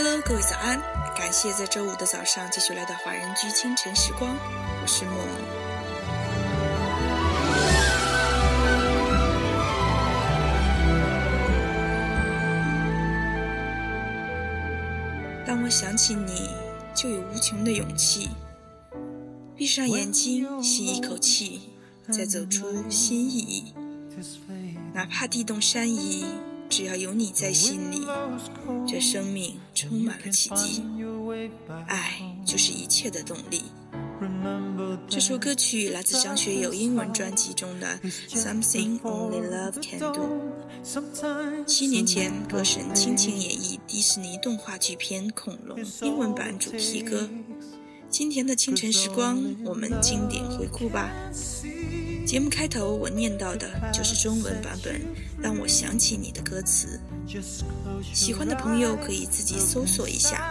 Hello，各位早安！感谢在周五的早上继续来到华人居清晨时光，我是默默。当我想起你，就有无穷的勇气。闭上眼睛，吸一口气，再走出新意义。哪怕地动山移。只要有你在心里，这生命充满了奇迹。爱就是一切的动力。这首歌曲来自张学友英文专辑中的《Something Only Love Can Do》。七年前，歌神倾情演绎迪士尼动画巨片《恐龙》英文版主题歌。今天的清晨时光，我们经典回顾吧。节目开头我念到的就是中文版本。让我想起你的歌词，喜欢的朋友可以自己搜索一下。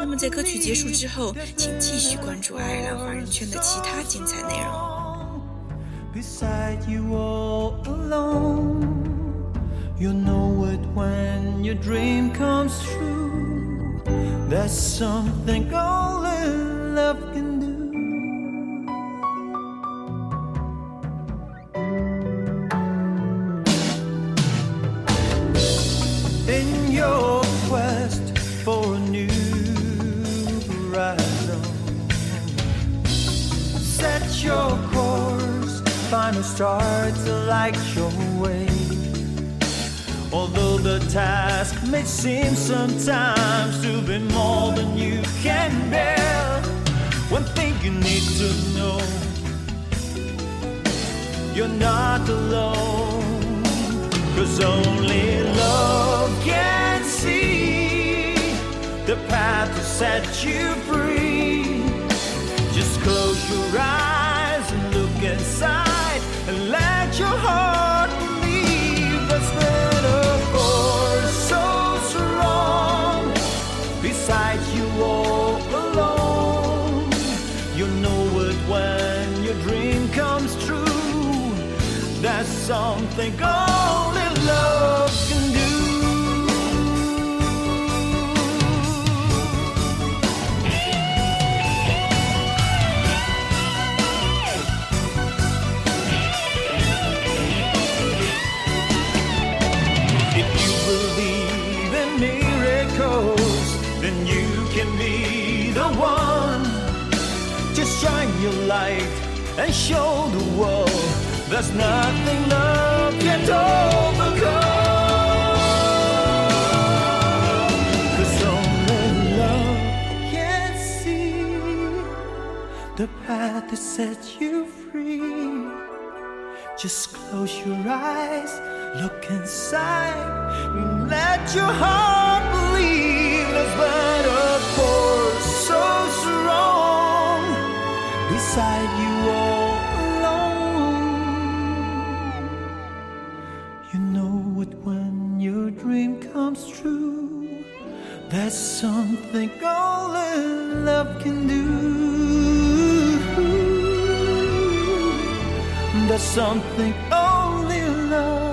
那么在歌曲结束之后，请继续关注爱尔兰华人圈的其他精彩内容。Final start to light your way. Although the task may seem sometimes to be more than you can bear, one thing you need to know you're not alone. Cause only set you free. Just close your eyes and look inside and let your heart believe that's better for so strong beside you all alone you know it when your dream comes true that's something only your light and show the world there's nothing love can't overcome. Cause only love can see the path that sets you free. Just close your eyes, look inside, and let your heart That's something only love can do. That's something only love.